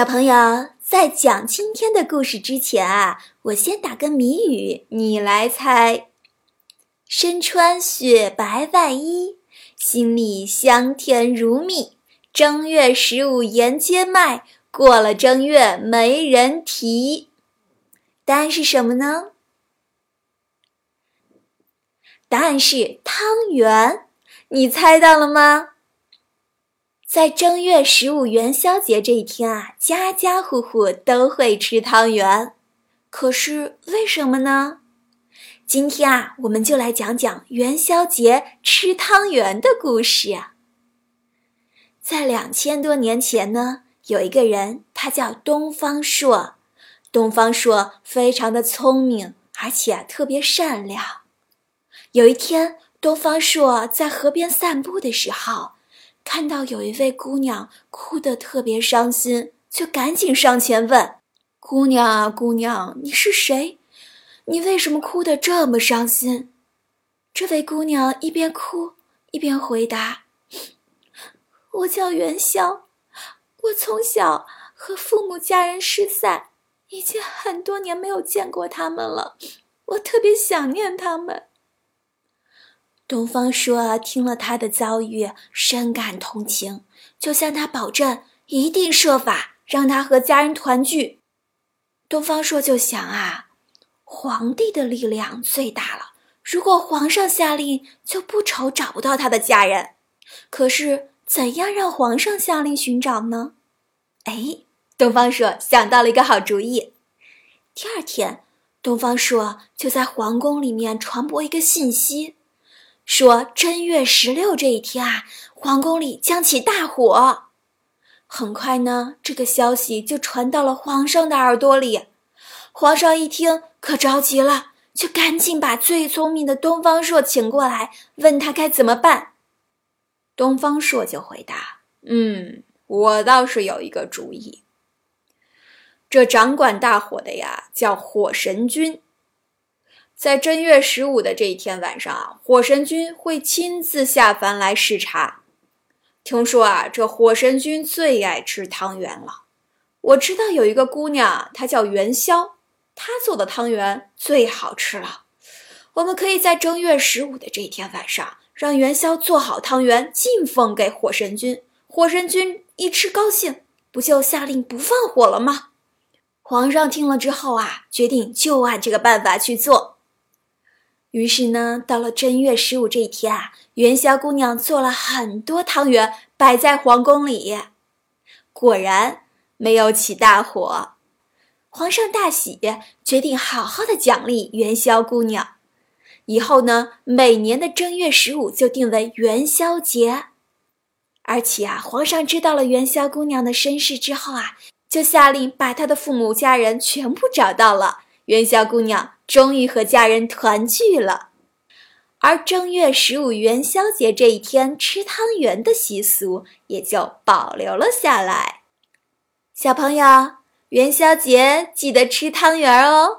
小朋友，在讲今天的故事之前啊，我先打个谜语，你来猜。身穿雪白外衣，心里香甜如蜜。正月十五沿街卖，过了正月没人提。答案是什么呢？答案是汤圆。你猜到了吗？在正月十五元宵节这一天啊，家家户户都会吃汤圆。可是为什么呢？今天啊，我们就来讲讲元宵节吃汤圆的故事啊。在两千多年前呢，有一个人，他叫东方朔。东方朔非常的聪明，而且特别善良。有一天，东方朔在河边散步的时候。看到有一位姑娘哭得特别伤心，就赶紧上前问：“姑娘啊，姑娘，你是谁？你为什么哭得这么伤心？”这位姑娘一边哭一边回答：“我叫元宵，我从小和父母家人失散，已经很多年没有见过他们了，我特别想念他们。”东方朔听了他的遭遇，深感同情，就向他保证一定设法让他和家人团聚。东方朔就想啊，皇帝的力量最大了，如果皇上下令，就不愁找不到他的家人。可是怎样让皇上下令寻找呢？哎，东方朔想到了一个好主意。第二天，东方朔就在皇宫里面传播一个信息。说正月十六这一天啊，皇宫里将起大火。很快呢，这个消息就传到了皇上的耳朵里。皇上一听，可着急了，就赶紧把最聪明的东方朔请过来，问他该怎么办。东方朔就回答：“嗯，我倒是有一个主意。这掌管大火的呀，叫火神君。”在正月十五的这一天晚上啊，火神君会亲自下凡来视察。听说啊，这火神君最爱吃汤圆了。我知道有一个姑娘，她叫元宵，她做的汤圆最好吃了。我们可以在正月十五的这一天晚上，让元宵做好汤圆进奉给火神君。火神君一吃高兴，不就下令不放火了吗？皇上听了之后啊，决定就按这个办法去做。于是呢，到了正月十五这一天啊，元宵姑娘做了很多汤圆，摆在皇宫里。果然没有起大火，皇上大喜，决定好好的奖励元宵姑娘。以后呢，每年的正月十五就定为元宵节。而且啊，皇上知道了元宵姑娘的身世之后啊，就下令把她的父母家人全部找到了。元宵姑娘终于和家人团聚了，而正月十五元宵节这一天吃汤圆的习俗也就保留了下来。小朋友，元宵节记得吃汤圆哦。